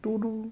嘟嘟。